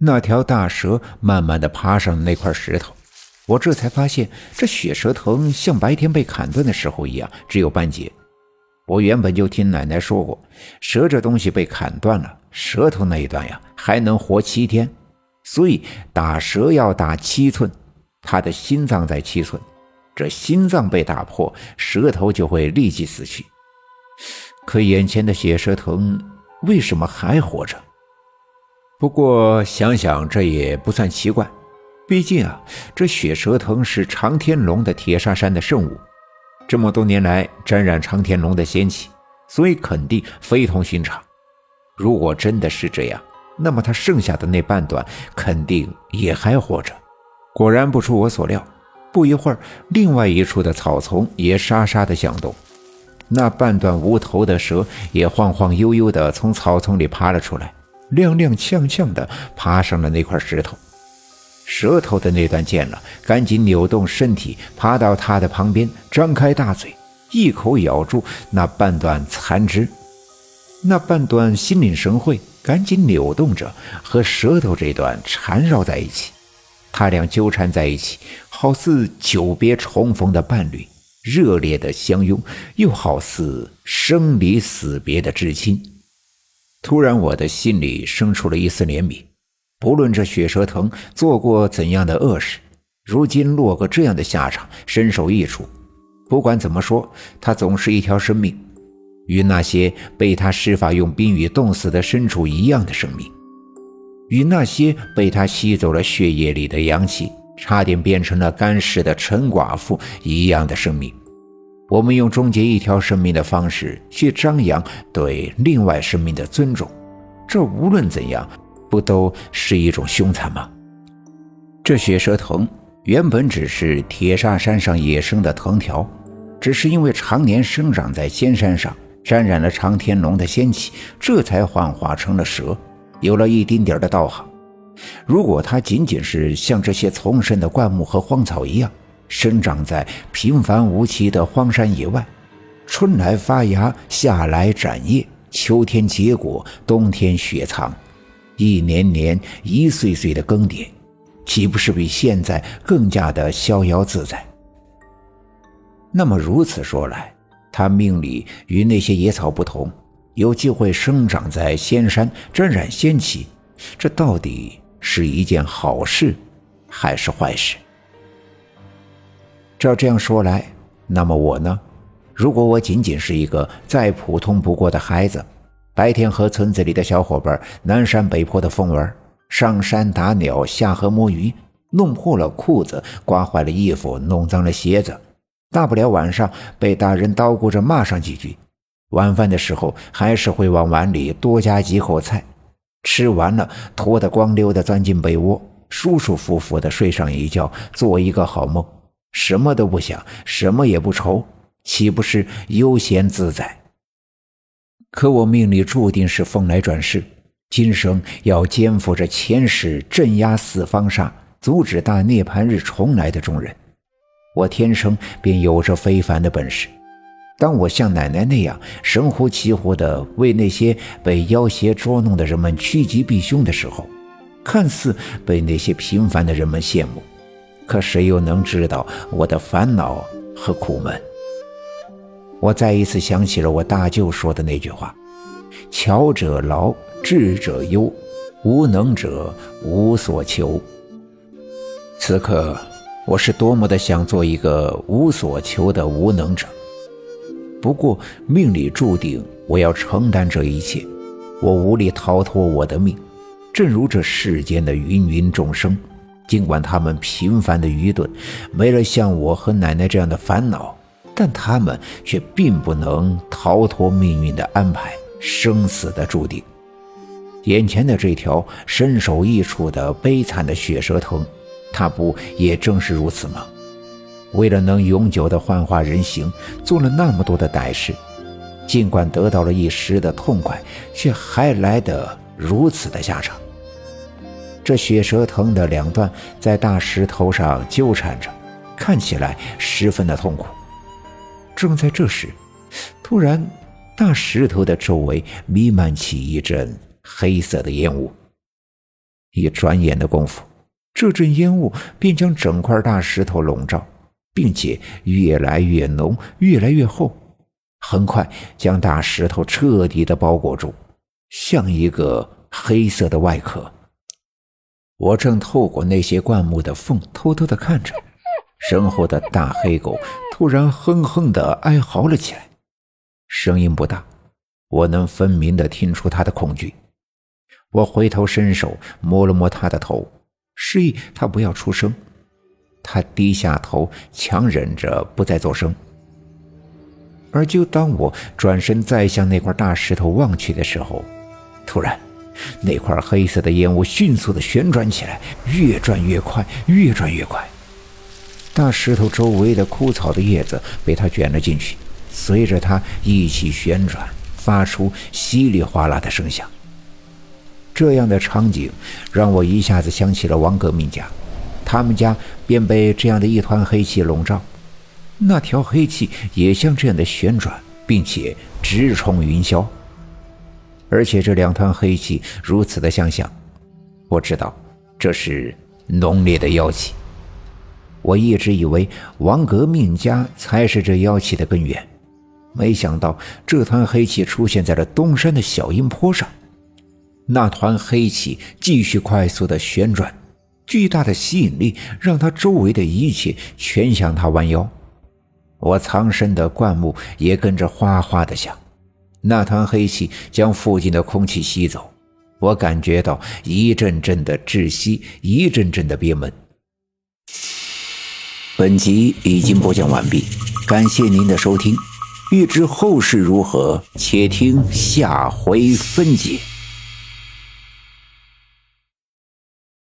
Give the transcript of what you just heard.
那条大蛇慢慢的爬上那块石头，我这才发现，这血蛇藤像白天被砍断的时候一样，只有半截。我原本就听奶奶说过，蛇这东西被砍断了，舌头那一段呀还能活七天，所以打蛇要打七寸，他的心脏在七寸，这心脏被打破，舌头就会立即死去。可眼前的血蛇藤为什么还活着？不过想想这也不算奇怪，毕竟啊，这血蛇藤是长天龙的铁砂山的圣物，这么多年来沾染长天龙的仙气，所以肯定非同寻常。如果真的是这样，那么他剩下的那半段肯定也还活着。果然不出我所料，不一会儿，另外一处的草丛也沙沙的响动，那半段无头的蛇也晃晃悠悠的从草丛里爬了出来。踉踉跄跄地爬上了那块石头，舌头的那段见了，赶紧扭动身体，爬到他的旁边，张开大嘴，一口咬住那半段残肢。那半段心领神会，赶紧扭动着和舌头这段缠绕在一起，他俩纠缠在一起，好似久别重逢的伴侣，热烈的相拥，又好似生离死别的至亲。突然，我的心里生出了一丝怜悯。不论这血蛇藤做过怎样的恶事，如今落个这样的下场，身首异处。不管怎么说，它总是一条生命，与那些被他施法用冰雨冻死的牲畜一样的生命，与那些被他吸走了血液里的阳气，差点变成了干尸的陈寡妇一样的生命。我们用终结一条生命的方式去张扬对另外生命的尊重，这无论怎样，不都是一种凶残吗？这血蛇藤原本只是铁砂山上野生的藤条，只是因为常年生长在仙山上，沾染了长天龙的仙气，这才幻化成了蛇，有了一丁点的道行。如果它仅仅是像这些丛生的灌木和荒草一样，生长在平凡无奇的荒山野外，春来发芽，夏来展叶，秋天结果，冬天雪藏，一年年、一岁岁的更迭，岂不是比现在更加的逍遥自在？那么如此说来，他命里与那些野草不同，有机会生长在仙山，沾染仙气，这到底是一件好事，还是坏事？照这样说来，那么我呢？如果我仅仅是一个再普通不过的孩子，白天和村子里的小伙伴南山北坡的疯玩，上山打鸟，下河摸鱼，弄破了裤子，刮坏了衣服，弄脏了鞋子，大不了晚上被大人叨咕着骂上几句，晚饭的时候还是会往碗里多加几口菜，吃完了脱得光溜的钻进被窝，舒舒服服的睡上一觉，做一个好梦。什么都不想，什么也不愁，岂不是悠闲自在？可我命里注定是风来转世，今生要肩负着前世镇压四方煞、阻止大涅槃日重来的重任。我天生便有着非凡的本事。当我像奶奶那样神乎其乎地为那些被妖邪捉弄的人们趋吉避凶的时候，看似被那些平凡的人们羡慕。可谁又能知道我的烦恼和苦闷？我再一次想起了我大舅说的那句话：“巧者劳，智者忧，无能者无所求。”此刻，我是多么的想做一个无所求的无能者。不过，命里注定我要承担这一切，我无力逃脱我的命，正如这世间的芸芸众生。尽管他们平凡的愚钝，没了像我和奶奶这样的烦恼，但他们却并不能逃脱命运的安排，生死的注定。眼前的这条身首异处的悲惨的血蛇藤，它不也正是如此吗？为了能永久的幻化人形，做了那么多的歹事，尽管得到了一时的痛快，却还来得如此的下场。这血蛇藤的两端在大石头上纠缠着，看起来十分的痛苦。正在这时，突然，大石头的周围弥漫起一阵黑色的烟雾，一转眼的功夫，这阵烟雾便将整块大石头笼罩，并且越来越浓，越来越厚，很快将大石头彻底的包裹住，像一个黑色的外壳。我正透过那些灌木的缝偷偷的看着，身后的大黑狗突然哼哼的哀嚎了起来，声音不大，我能分明的听出它的恐惧。我回头伸手摸了摸他的头，示意他不要出声。他低下头，强忍着不再作声。而就当我转身再向那块大石头望去的时候，突然，那块黑色的烟雾迅速的旋转起来，越转越快，越转越快。大石头周围的枯草的叶子被它卷了进去，随着它一起旋转，发出稀里哗啦的声响。这样的场景让我一下子想起了王革命家，他们家便被这样的一团黑气笼罩，那条黑气也像这样的旋转，并且直冲云霄。而且这两团黑气如此的相像，我知道这是浓烈的妖气。我一直以为王革命家才是这妖气的根源，没想到这团黑气出现在了东山的小阴坡上。那团黑气继续快速的旋转，巨大的吸引力让它周围的一切全向它弯腰。我藏身的灌木也跟着哗哗的响。那团黑气将附近的空气吸走，我感觉到一阵阵的窒息，一阵阵的憋闷。本集已经播讲完毕，感谢您的收听。欲知后事如何，且听下回分解。